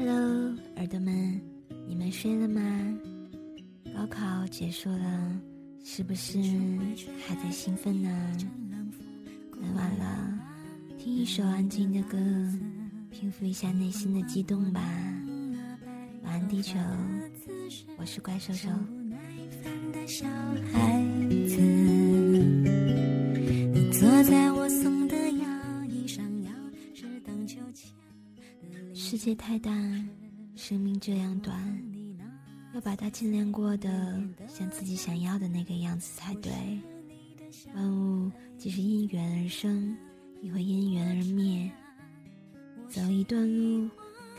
哈喽耳朵们你们睡了吗？高考结束了是不是还在兴奋呢？很晚了听一首安静的歌平复一下内心的激动吧。晚安地球我是怪兽兽。你坐在我世界太大，生命这样短。要把它尽量过得像自己想要的那个样子才对。万物既是因缘而生，亦会因缘而灭。走一段路，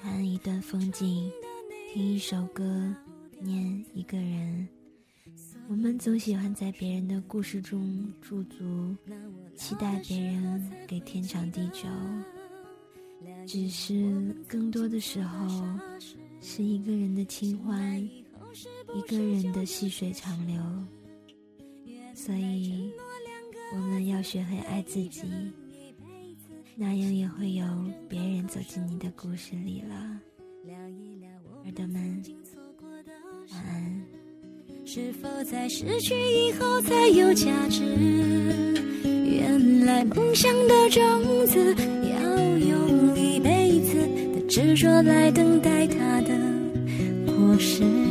看一段风景，听一首歌，念一个人。我们总喜欢在别人的故事中驻足，期待别人给天长地久。只是更多的时候，是一个人的清欢。一个人的细水长流，所以我们要学会爱自己，那样也会有别人走进你的故事里了。耳朵们，晚安。是否在失去以后才有价值？原来梦想的种子执着来等待他的果实。